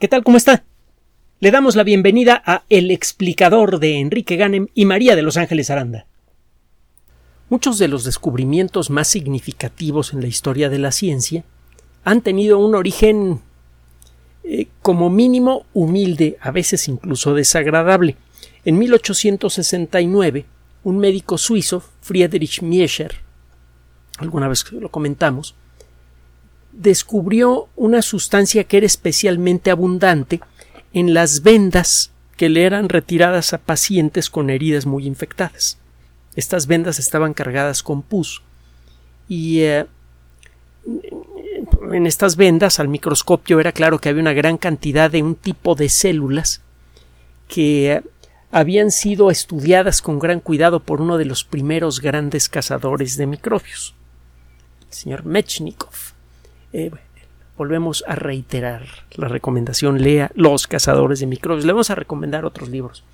¿Qué tal? ¿Cómo está? Le damos la bienvenida a El explicador de Enrique Ganem y María de Los Ángeles Aranda. Muchos de los descubrimientos más significativos en la historia de la ciencia han tenido un origen eh, como mínimo humilde, a veces incluso desagradable. En 1869, un médico suizo, Friedrich Miescher, alguna vez lo comentamos, descubrió una sustancia que era especialmente abundante en las vendas que le eran retiradas a pacientes con heridas muy infectadas. Estas vendas estaban cargadas con pus y eh, en estas vendas al microscopio era claro que había una gran cantidad de un tipo de células que habían sido estudiadas con gran cuidado por uno de los primeros grandes cazadores de microbios, el señor Mechnikov. Eh, volvemos a reiterar la recomendación, lea Los cazadores de microbios. Le vamos a recomendar otros libros.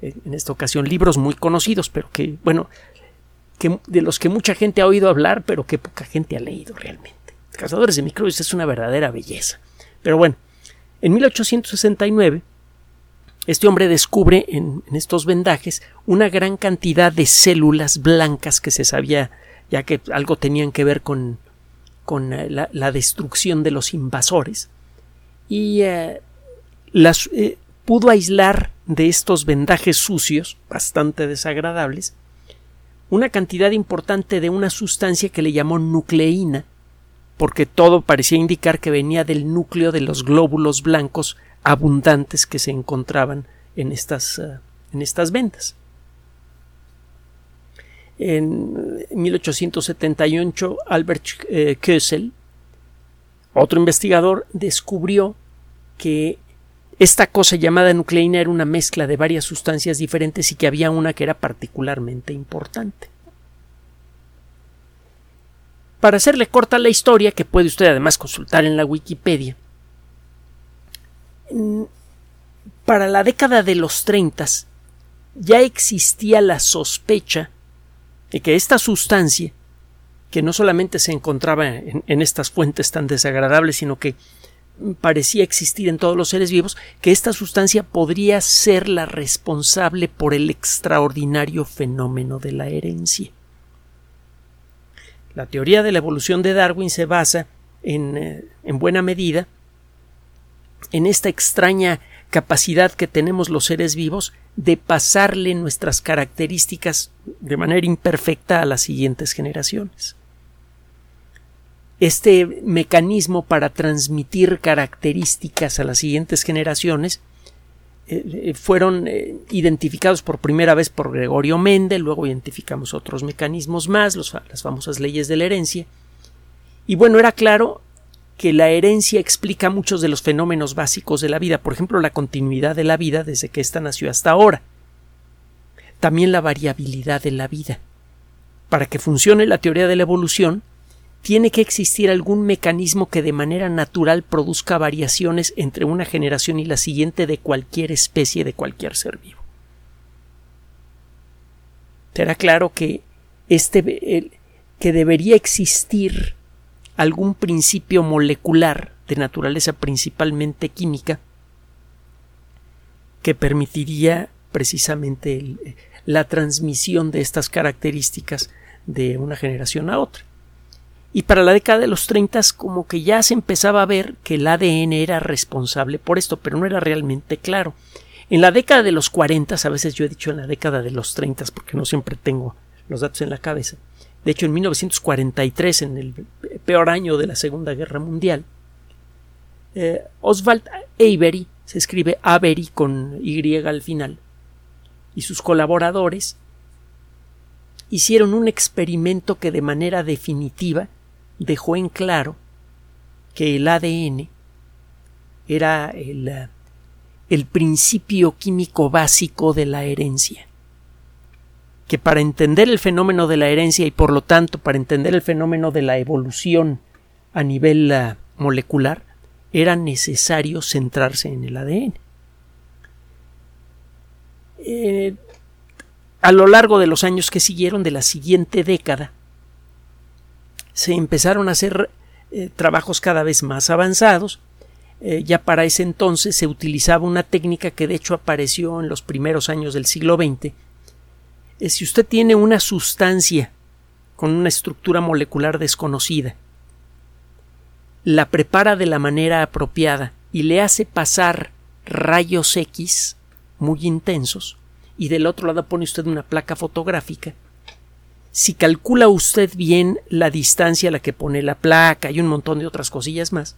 Eh, en esta ocasión, libros muy conocidos, pero que, bueno, que, de los que mucha gente ha oído hablar, pero que poca gente ha leído realmente. Cazadores de microbios es una verdadera belleza. Pero bueno, en 1869, este hombre descubre en, en estos vendajes una gran cantidad de células blancas que se sabía ya que algo tenían que ver con con eh, la, destrucción de los invasores y eh, las, eh, pudo aislar de estos vendajes sucios, bastante desagradables, una cantidad importante de una sustancia que le llamó nucleína, porque todo parecía indicar que venía del núcleo de los glóbulos blancos abundantes que se encontraban en estas, en estas vendas. En 1878, Albert eh, Kösel, otro investigador, descubrió que esta cosa llamada nucleína era una mezcla de varias sustancias diferentes y que había una que era particularmente importante. Para hacerle corta la historia, que puede usted además consultar en la Wikipedia, para la década de los 30 ya existía la sospecha y que esta sustancia, que no solamente se encontraba en, estas fuentes tan desagradables, sino que parecía existir en todos los seres vivos, que esta sustancia podría ser la responsable por el extraordinario fenómeno de la herencia. La teoría de la evolución de Darwin se basa en, eh, en buena medida en esta extraña capacidad que tenemos los seres vivos de pasarle nuestras características de manera imperfecta a las siguientes generaciones. Este mecanismo para transmitir características a las siguientes generaciones eh, eh, fueron eh, identificados por primera vez por Gregorio Mendel, luego identificamos otros mecanismos más, las famosas leyes de la herencia. Y bueno, era claro que la herencia explica muchos de los fenómenos básicos de la vida, por ejemplo, la continuidad de la vida desde que ésta nació hasta ahora. También la variabilidad de la vida. Para que funcione la teoría de la evolución, tiene que existir algún mecanismo que de manera natural produzca variaciones entre una generación y la siguiente de cualquier especie, de cualquier ser vivo. Será claro que este que debería existir algún principio molecular de naturaleza principalmente química que permitiría precisamente la transmisión de estas características de una generación a otra. Y para la década de los 30 como que ya se empezaba a ver que el ADN era responsable por esto, pero no era realmente claro. En la década de los 40, a veces yo he dicho en la década de los 30 porque no siempre tengo los datos en la cabeza, de hecho, en 1943, en el peor año de la Segunda Guerra Mundial, eh, Oswald Avery, se escribe Avery con Y al final, y sus colaboradores hicieron un experimento que de manera definitiva dejó en claro que el ADN era el, el principio químico básico de la herencia que para entender el fenómeno de la herencia y por lo tanto para entender el fenómeno de la evolución a nivel uh, molecular era necesario centrarse en el ADN. Eh, a lo largo de los años que siguieron de la siguiente década se empezaron a hacer eh, trabajos cada vez más avanzados eh, ya para ese entonces se utilizaba una técnica que de hecho apareció en los primeros años del siglo XX. Si usted tiene una sustancia con una estructura molecular desconocida, la prepara de la manera apropiada y le hace pasar rayos X muy intensos y del otro lado pone usted una placa fotográfica, si calcula usted bien la distancia a la que pone la placa y un montón de otras cosillas más,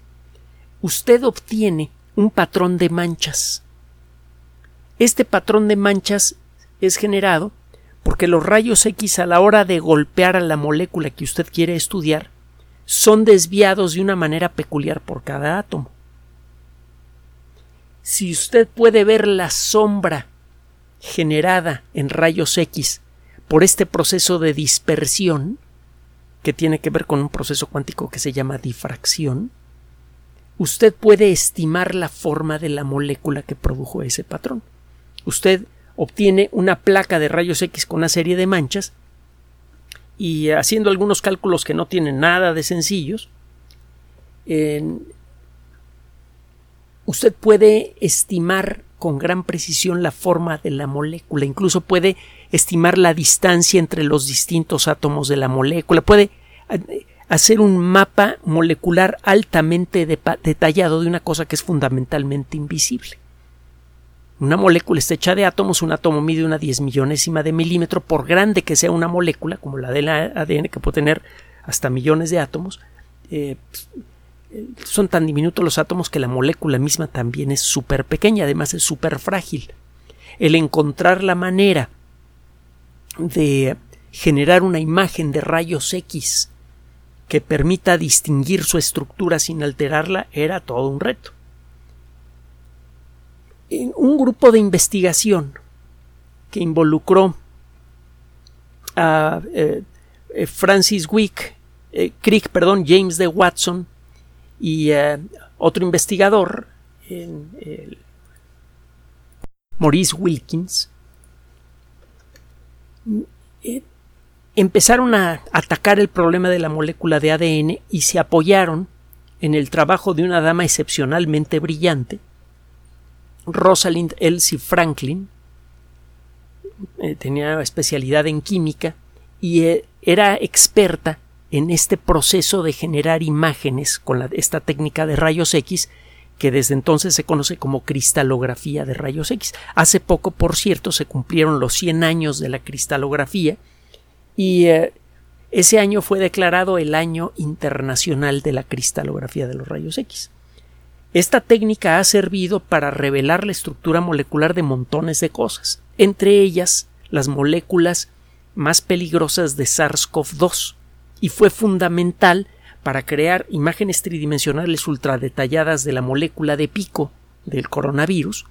usted obtiene un patrón de manchas. Este patrón de manchas es generado porque los rayos X a la hora de golpear a la molécula que usted quiere estudiar son desviados de una manera peculiar por cada átomo. Si usted puede ver la sombra generada en rayos X por este proceso de dispersión, que tiene que ver con un proceso cuántico que se llama difracción, usted puede estimar la forma de la molécula que produjo ese patrón. Usted obtiene una placa de rayos X con una serie de manchas y haciendo algunos cálculos que no tienen nada de sencillos, usted puede estimar con gran precisión la forma de la molécula, incluso puede estimar la distancia entre los distintos átomos de la molécula, puede eh, hacer un mapa molecular altamente detallado de una cosa que es fundamentalmente invisible. Una molécula está hecha de átomos, un átomo mide una diez millonésima de milímetro, por grande que sea una molécula, como la del ADN, que puede tener hasta millones de átomos, eh, son tan diminutos los átomos que la molécula misma también es súper pequeña, además es súper frágil. El encontrar la manera de generar una imagen de rayos X que permita distinguir su estructura sin alterarla era todo un reto. Un grupo de investigación que involucró a eh, eh, Francis eh, Crick, perdón, James de Watson y otro investigador, Maurice Wilkins, empezaron a atacar el problema de la molécula de ADN y se apoyaron en el trabajo de una dama excepcionalmente brillante, Rosalind Elsie Franklin, eh, tenía especialidad en química y eh, era experta en este proceso de generar imágenes con esta técnica de rayos X que desde entonces se conoce como cristalografía de rayos X. Hace poco, por cierto, se cumplieron los 100 años de la cristalografía y eh, ese año fue declarado el Año Internacional de la Cristalografía de los Rayos X. Esta técnica ha servido para revelar la estructura molecular de montones de cosas, entre ellas las moléculas más peligrosas de SARS-CoV-2, y fue fundamental para crear imágenes tridimensionales ultradetalladas de la molécula de pico del coronavirus,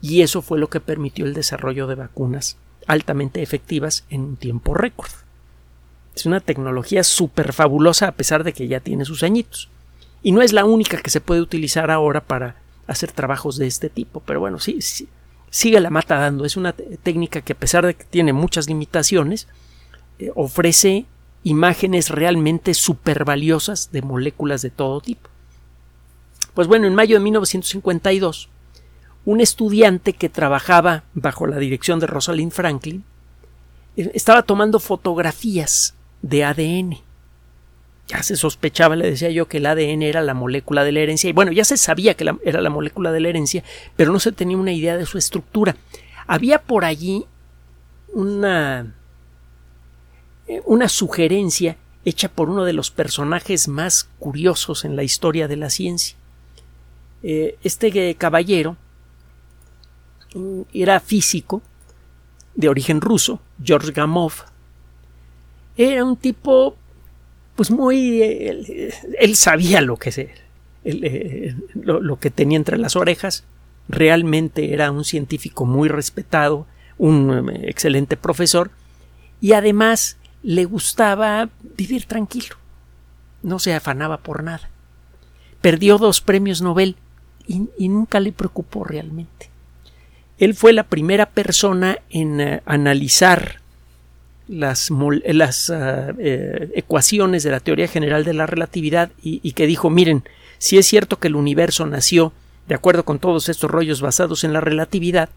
y eso fue lo que permitió el desarrollo de vacunas altamente efectivas en un tiempo récord. Es una tecnología súper fabulosa a pesar de que ya tiene sus añitos. Y no es la única que se puede utilizar ahora para hacer trabajos de este tipo, pero bueno, sí, sigue la mata dando. Es una técnica que a pesar de que tiene muchas limitaciones, eh, ofrece imágenes realmente súper valiosas de moléculas de todo tipo. Pues bueno, en mayo de 1952, un estudiante que trabajaba bajo la dirección de Rosalind Franklin eh, estaba tomando fotografías de ADN. Ya se sospechaba, le decía yo, que el ADN era la molécula de la herencia. Y bueno, ya se sabía que era la molécula de la herencia, pero no se tenía una idea de su estructura. Había por allí una, eh, una sugerencia hecha por uno de los personajes más curiosos en la historia de la ciencia. Eh, este caballero era físico de origen ruso, George Gamov. Era un tipo, pues muy... Él, sabía lo que, se, eh, lo, que tenía entre las orejas. Realmente era un científico muy respetado, un eh, excelente profesor y además le gustaba vivir tranquilo. No se afanaba por nada. Perdió dos premios Nobel y nunca le preocupó realmente. Él fue la primera persona en eh, analizar las, eh, ecuaciones de la teoría general de la relatividad y, que dijo, miren, si es cierto que el universo nació de acuerdo con todos estos rollos basados en la relatividad,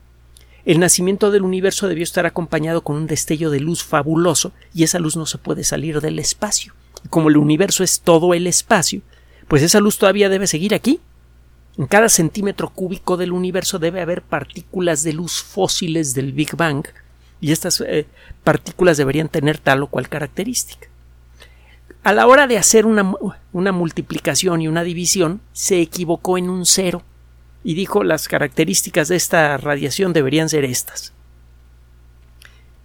el nacimiento del universo debió estar acompañado con un destello de luz fabuloso y esa luz no se puede salir del espacio. Como el universo es todo el espacio, pues esa luz todavía debe seguir aquí. En cada centímetro cúbico del universo debe haber partículas de luz fósiles del Big Bang y estas eh, partículas deberían tener tal o cual característica. A la hora de hacer una, una multiplicación y una división, se equivocó en un cero y dijo las características de esta radiación deberían ser estas.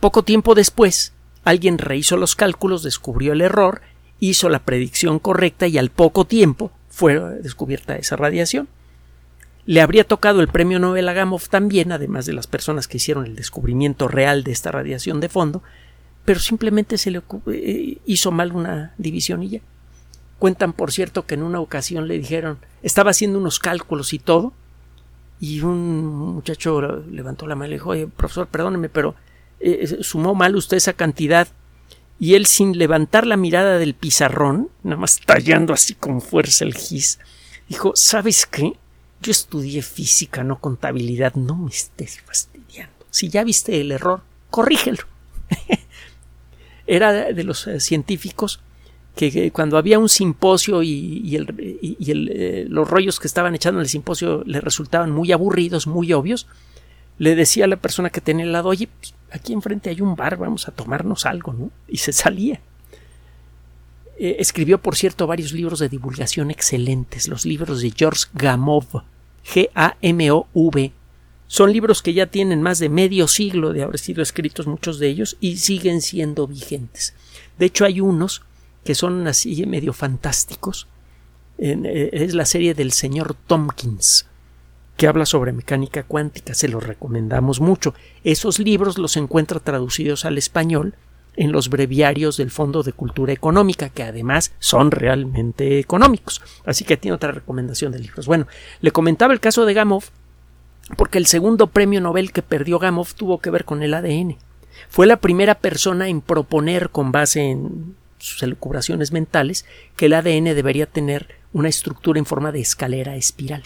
Poco tiempo después, alguien rehizo los cálculos, descubrió el error, hizo la predicción correcta y al poco tiempo fue descubierta esa radiación. Le habría tocado el premio Nobel a Gamow también, además de las personas que hicieron el descubrimiento real de esta radiación de fondo, pero simplemente se le eh, hizo mal una división y ya. Cuentan, por cierto, que en una ocasión le dijeron, estaba haciendo unos cálculos y todo, y un muchacho levantó la mano y le dijo, oye, profesor, perdóneme, pero eh, sumó mal usted esa cantidad. Y él, sin levantar la mirada del pizarrón, nada más tallando así con fuerza el gis, dijo, ¿sabes qué? Yo estudié física, no contabilidad, no me estés fastidiando. Si ya viste el error, corrígelo. Era de los eh, científicos que, cuando había un simposio y, eh, los rollos que estaban echando en el simposio le resultaban muy aburridos, muy obvios, le decía a la persona que tenía al lado, oye, pues, aquí enfrente hay un bar, vamos a tomarnos algo, ¿no? Y se salía. Eh, escribió, por cierto, varios libros de divulgación excelentes, los libros de George Gamov, G-A-M-O-V. Son libros que ya tienen más de medio siglo de haber sido escritos muchos de ellos y siguen siendo vigentes. De hecho, hay unos que son así medio fantásticos. Eh, es la serie del señor Tompkins, que habla sobre mecánica cuántica. Se los recomendamos mucho. Esos libros los encuentra traducidos al español en los breviarios del Fondo de Cultura Económica, que además son realmente económicos. Así que tiene otra recomendación de libros. Bueno, le comentaba el caso de Gamow, porque el segundo premio Nobel que perdió Gamow tuvo que ver con el ADN. Fue la primera persona en proponer, con base en sus elucubraciones mentales que el ADN debería tener una estructura en forma de escalera espiral.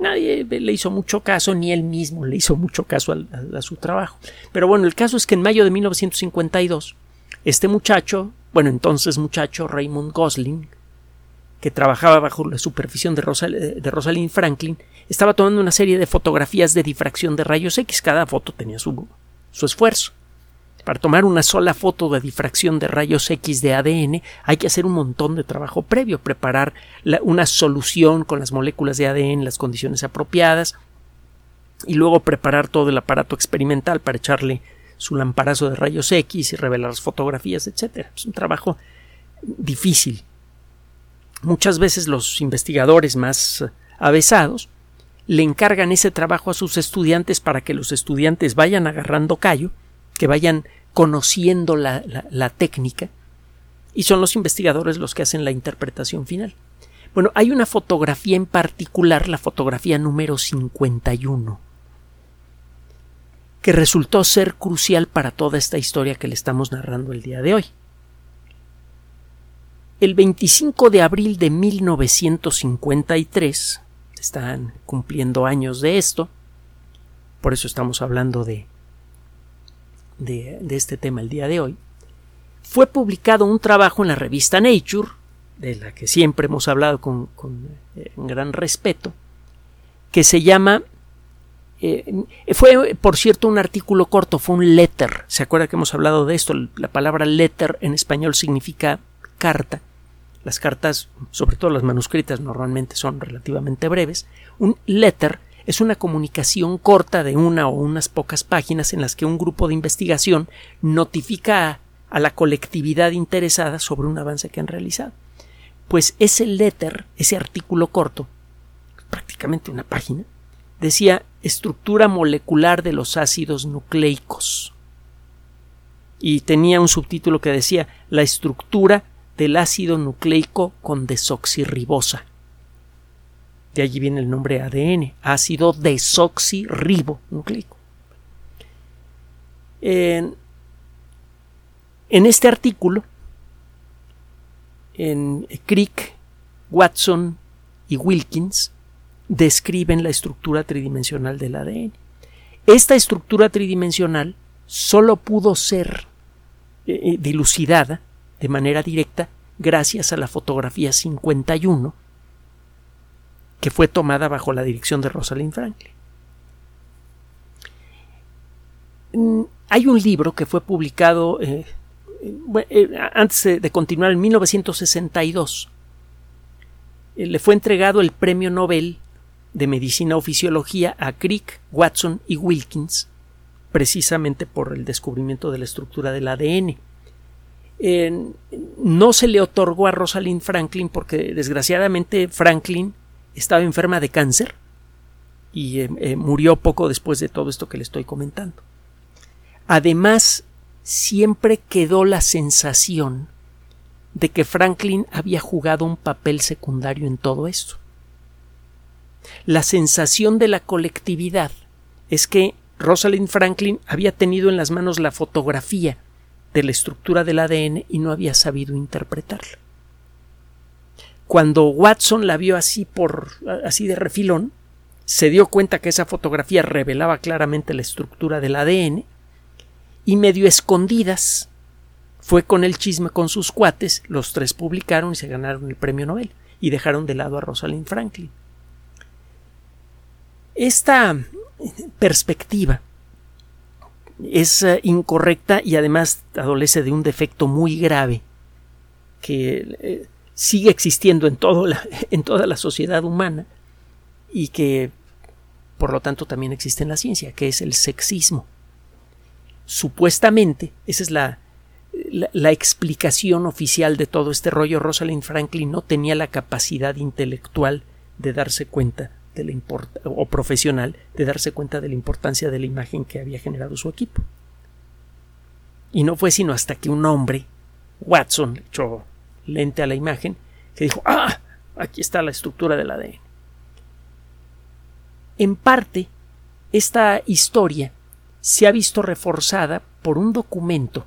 Nadie le hizo mucho caso, ni él mismo le hizo mucho caso a, su trabajo. Pero bueno, el caso es que en mayo de 1952, este muchacho, bueno, entonces muchacho Raymond Gosling, que trabajaba bajo la supervisión de, de Rosalind Franklin, estaba tomando una serie de fotografías de difracción de rayos X. Cada foto tenía su, su esfuerzo. Para tomar una sola foto de difracción de rayos X de ADN hay que hacer un montón de trabajo previo, preparar una solución con las moléculas de ADN en las condiciones apropiadas y luego preparar todo el aparato experimental para echarle su lamparazo de rayos X y revelar las fotografías, etc. Es un trabajo difícil. Muchas veces los investigadores más avesados le encargan ese trabajo a sus estudiantes para que los estudiantes vayan agarrando callo que vayan conociendo la, técnica y son los investigadores los que hacen la interpretación final. Bueno, hay una fotografía en particular, la fotografía número 51, que resultó ser crucial para toda esta historia que le estamos narrando el día de hoy. El 25 de abril de 1953, están cumpliendo años de esto, por eso estamos hablando de de, este tema el día de hoy, fue publicado un trabajo en la revista Nature, de la que siempre hemos hablado con, eh, gran respeto, que se llama eh, fue, por cierto, un artículo corto, fue un letter. ¿Se acuerda que hemos hablado de esto? La palabra letter en español significa carta. Las cartas, sobre todo las manuscritas, normalmente son relativamente breves. Un letter es una comunicación corta de una o unas pocas páginas en las que un grupo de investigación notifica a, la colectividad interesada sobre un avance que han realizado. Pues ese letter, ese artículo corto, prácticamente una página, decía estructura molecular de los ácidos nucleicos. Y tenía un subtítulo que decía la estructura del ácido nucleico con desoxirribosa. De allí viene el nombre ADN, ácido desoxirribonucleico. En, en este artículo en Crick, Watson y Wilkins describen la estructura tridimensional del ADN. Esta estructura tridimensional solo pudo ser eh, eh, dilucidada de manera directa gracias a la fotografía 51 que fue tomada bajo la dirección de Rosalind Franklin. Mm, hay un libro que fue publicado eh, antes de continuar en 1962. le fue entregado el premio Nobel de Medicina o Fisiología a Crick, Watson y Wilkins precisamente por el descubrimiento de la estructura del ADN. no se le otorgó a Rosalind Franklin porque desgraciadamente Franklin estaba enferma de cáncer y eh, eh, murió poco después de todo esto que le estoy comentando. Además, siempre quedó la sensación de que Franklin había jugado un papel secundario en todo esto. La sensación de la colectividad es que Rosalind Franklin había tenido en las manos la fotografía de la estructura del ADN y no había sabido interpretarla. Cuando Watson la vio así por así de refilón, se dio cuenta que esa fotografía revelaba claramente la estructura del ADN y medio escondidas fue con el chisme con sus cuates, los tres publicaron y se ganaron el premio Nobel y dejaron de lado a Rosalind Franklin. Esta perspectiva es eh, incorrecta y además adolece de un defecto muy grave que eh, sigue existiendo en, todo en toda la sociedad humana y que por lo tanto también existe en la ciencia, que es el sexismo. Supuestamente, esa es la, la explicación oficial de todo este rollo, Rosalind Franklin no tenía la capacidad intelectual de darse cuenta de la o profesional de darse cuenta de la importancia de la imagen que había generado su equipo. Y no fue sino hasta que un hombre, Watson, le echó lente a la imagen, que dijo, ah, aquí está la estructura del ADN. En parte, esta historia se ha visto reforzada por un documento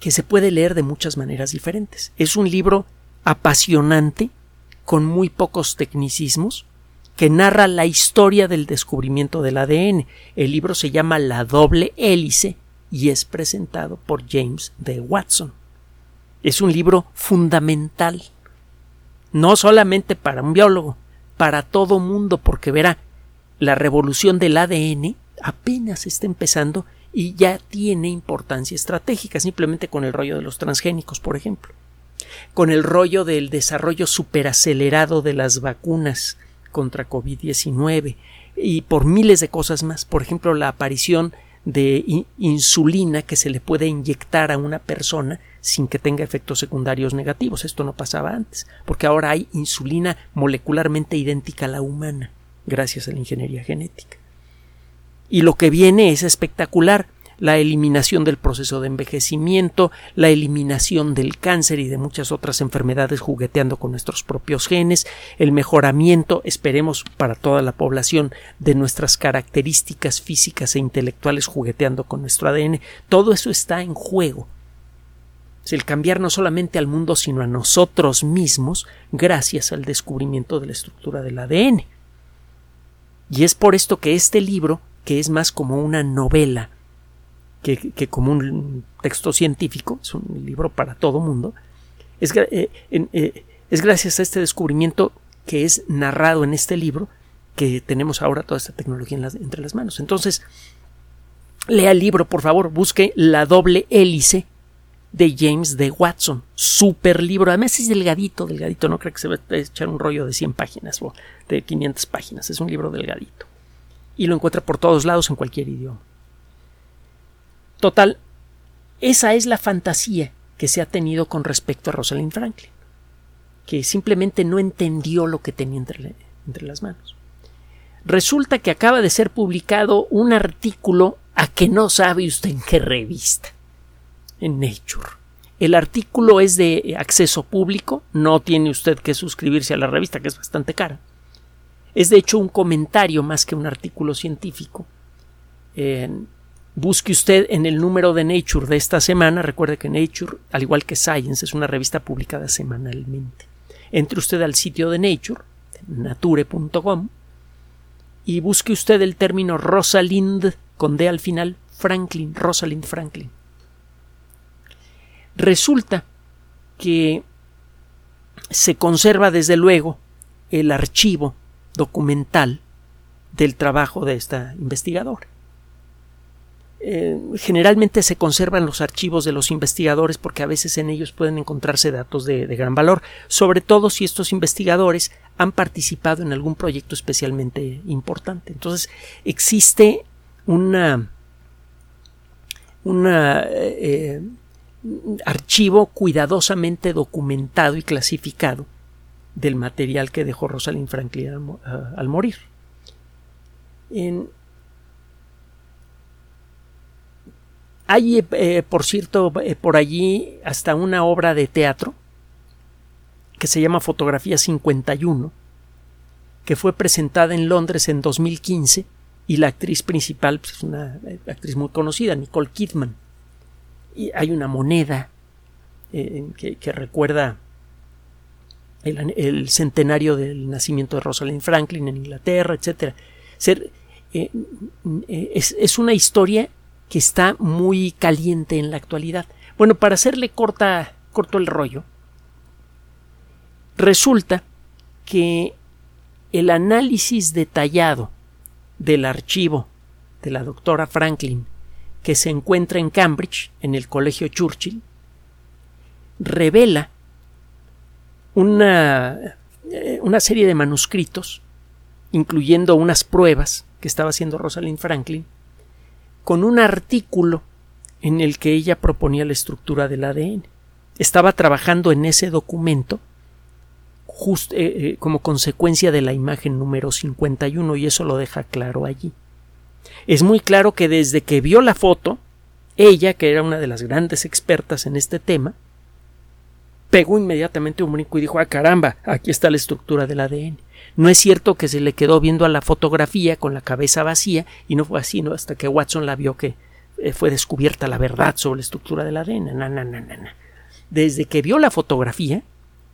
que se puede leer de muchas maneras diferentes. Es un libro apasionante con muy pocos tecnicismos, que narra la historia del descubrimiento del ADN. El libro se llama La doble hélice y es presentado por James D. Watson. Es un libro fundamental, no solamente para un biólogo, para todo mundo, porque verá, la revolución del ADN apenas está empezando y ya tiene importancia estratégica, simplemente con el rollo de los transgénicos, por ejemplo con el rollo del desarrollo superacelerado de las vacunas contra COVID-19 y por miles de cosas más. Por ejemplo, la aparición de insulina que se le puede inyectar a una persona sin que tenga efectos secundarios negativos. Esto no pasaba antes, porque ahora hay insulina molecularmente idéntica a la humana, gracias a la ingeniería genética. Y lo que viene es espectacular la eliminación del proceso de envejecimiento, la eliminación del cáncer y de muchas otras enfermedades jugueteando con nuestros propios genes, el mejoramiento, esperemos, para toda la población de nuestras características físicas e intelectuales jugueteando con nuestro ADN, todo eso está en juego. Es el cambiar no solamente al mundo, sino a nosotros mismos gracias al descubrimiento de la estructura del ADN. Y es por esto que este libro, que es más como una novela, que, como un texto científico, es un libro para todo mundo, es, eh, eh, es gracias a este descubrimiento que es narrado en este libro que tenemos ahora toda esta tecnología entre las manos. Entonces, lea el libro, por favor, busque La doble hélice de James D. Watson. Super libro. Además es delgadito, delgadito. No creo que se va a echar un rollo de 100 páginas o de 500 páginas. Es un libro delgadito. Y lo encuentra por todos lados en cualquier idioma. Total, esa es la fantasía que se ha tenido con respecto a Rosalind Franklin, que simplemente no entendió lo que tenía entre, las manos. Resulta que acaba de ser publicado un artículo a que no sabe usted en qué revista, en Nature. El artículo es de acceso público, no tiene usted que suscribirse a la revista, que es bastante cara. Es de hecho un comentario más que un artículo científico busque usted en el número de Nature de esta semana, recuerde que Nature, al igual que Science, es una revista publicada semanalmente. Entre usted al sitio de Nature, nature.com, y busque usted el término Rosalind con D al final, Franklin, Rosalind Franklin. Resulta que se conserva desde luego el archivo documental del trabajo de esta investigadora. Eh, generalmente se conservan los archivos de los investigadores porque a veces en ellos pueden encontrarse datos de, gran valor, sobre todo si estos investigadores han participado en algún proyecto especialmente importante. Entonces existe una, una eh, archivo cuidadosamente documentado y clasificado del material que dejó Rosalind Franklin al, morir. Hay, eh, por cierto, eh, por allí hasta una obra de teatro que se llama Fotografía 51, que fue presentada en Londres en 2015 y la actriz principal pues, es una eh, actriz muy conocida, Nicole Kidman. Y hay una moneda que, recuerda el, centenario del nacimiento de Rosalind Franklin en Inglaterra, etc. Es, una historia que está muy caliente en la actualidad. Bueno, para hacerle corta, corto el rollo, resulta que el análisis detallado del archivo de la doctora Franklin que se encuentra en Cambridge, en el Colegio Churchill, revela una, eh, una serie de manuscritos, incluyendo unas pruebas que estaba haciendo Rosalind Franklin, con un artículo en el que ella proponía la estructura del ADN. Estaba trabajando en ese documento just, eh, eh, como consecuencia de la imagen número 51 y eso lo deja claro allí. Es muy claro que desde que vio la foto, ella, que era una de las grandes expertas en este tema, pegó inmediatamente un brinco y dijo, ah caramba, aquí está la estructura del ADN. No es cierto que se le quedó viendo a la fotografía con la cabeza vacía y no fue así, ¿no? Hasta que Watson la vio que eh, fue descubierta la verdad sobre la estructura del ADN. Na, Desde que vio la fotografía,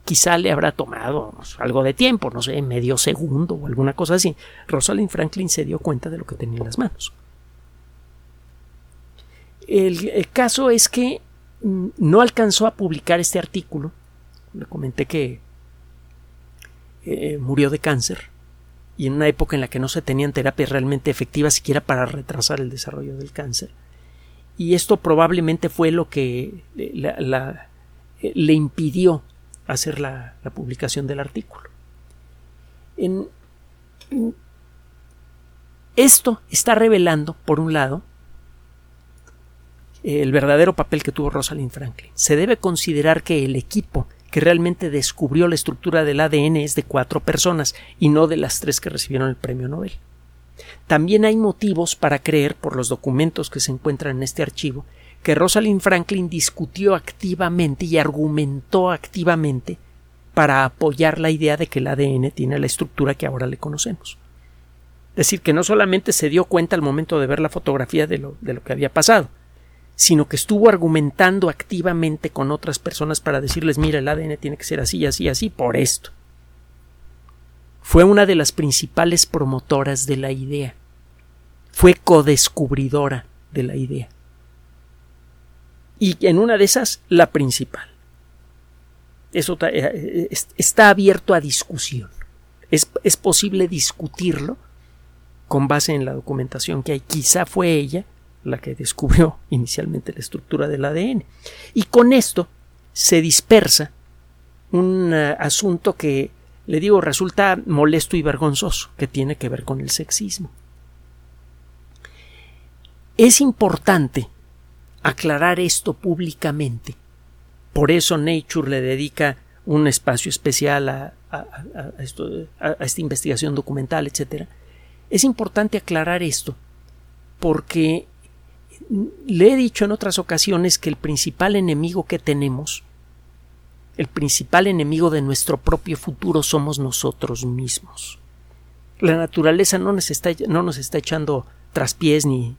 quizá le habrá tomado algo de tiempo, no sé, medio segundo o alguna cosa así. Rosalind Franklin se dio cuenta de lo que tenía en las manos. el caso es que no alcanzó a publicar este artículo. Le comenté que eh, murió de cáncer y en una época en la que no se tenían terapias realmente efectivas siquiera para retrasar el desarrollo del cáncer. Y esto probablemente fue lo que eh, le impidió hacer la, publicación del artículo. esto está revelando, por un lado, el verdadero papel que tuvo Rosalind Franklin. Se debe considerar que el equipo que realmente descubrió la estructura del ADN es de cuatro personas y no de las tres que recibieron el premio Nobel. También hay motivos para creer, por los documentos que se encuentran en este archivo, que Rosalind Franklin discutió activamente y argumentó activamente para apoyar la idea de que el ADN tiene la estructura que ahora le conocemos. Es decir, que no solamente se dio cuenta al momento de ver la fotografía de lo, de lo que había pasado, sino que estuvo argumentando activamente con otras personas para decirles mira el ADN tiene que ser así, así, así, por esto. Fue una de las principales promotoras de la idea. Fue codescubridora de la idea. Y en una de esas, la principal. Eso eh, está abierto a discusión. Es, es posible discutirlo con base en la documentación que hay. Quizá fue ella la que descubrió inicialmente la estructura del ADN. Y con esto se dispersa un eh, asunto que, le digo, resulta molesto y vergonzoso, que tiene que ver con el sexismo. Es importante aclarar esto públicamente. Por eso Nature le dedica un espacio especial a, a esta investigación documental, etc. Es importante aclarar esto porque le he dicho en otras ocasiones que el principal enemigo que tenemos, el principal enemigo de nuestro propio futuro somos nosotros mismos. La naturaleza no nos está, no nos está echando traspiés ni,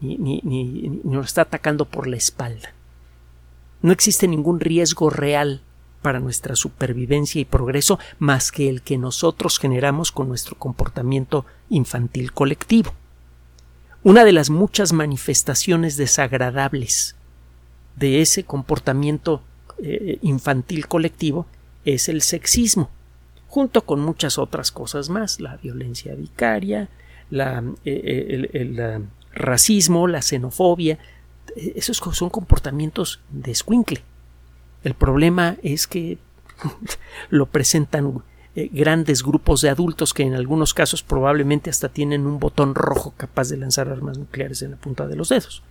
ni, ni, ni, nos está atacando por la espalda. No existe ningún riesgo real para nuestra supervivencia y progreso más que el que nosotros generamos con nuestro comportamiento infantil colectivo. Una de las muchas manifestaciones desagradables de ese comportamiento eh, infantil colectivo es el sexismo, junto con muchas otras cosas más, la violencia vicaria, la, eh, el, racismo, la xenofobia, esos son comportamientos de escuincle. El problema es que lo presentan eh, grandes grupos de adultos que en algunos casos probablemente hasta tienen un botón rojo capaz de lanzar armas nucleares en la punta de los dedos.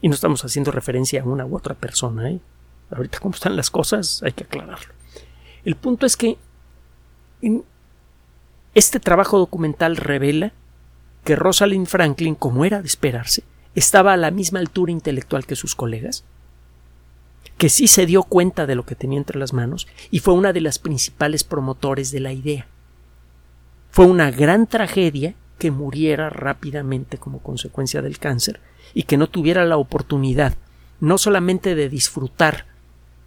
Y no estamos haciendo referencia a una u otra persona. ¿eh? Ahorita como están las cosas hay que aclararlo. El punto es que este trabajo documental revela que Rosalind Franklin, como era de esperarse, estaba a la misma altura intelectual que sus colegas que sí se dio cuenta de lo que tenía entre las manos y fue una de las principales promotores de la idea. Fue una gran tragedia que muriera rápidamente como consecuencia del cáncer y que no tuviera la oportunidad no solamente de disfrutar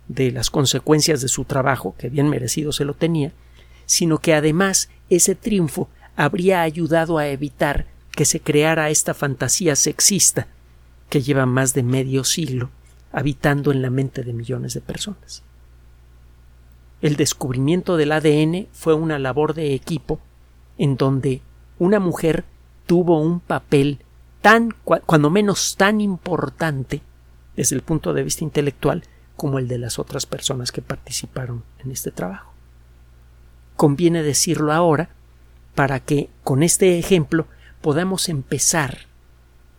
de las consecuencias de su trabajo, que bien merecido se lo tenía, sino que además ese triunfo habría ayudado a evitar que se creara esta fantasía sexista que lleva más de medio siglo habitando en la mente de millones de personas. El descubrimiento del ADN fue una labor de equipo en donde una mujer tuvo un papel tan, cuando menos tan importante desde el punto de vista intelectual como el de las otras personas que participaron en este trabajo. Conviene decirlo ahora para que con este ejemplo podamos empezar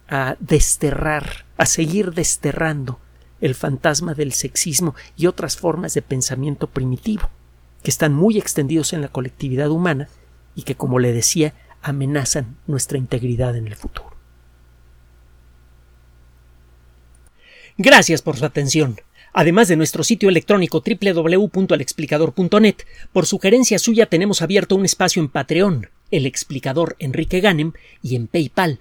a desterrar, a seguir desterrando el fantasma del sexismo y otras formas de pensamiento primitivo, que están muy extendidos en la colectividad humana y que, como le decía, amenazan nuestra integridad en el futuro. Gracias por su atención. Además de nuestro sitio electrónico www.alexplicador.net, por sugerencia suya tenemos abierto un espacio en Patreon, el explicador Enrique Ganem, y en PayPal,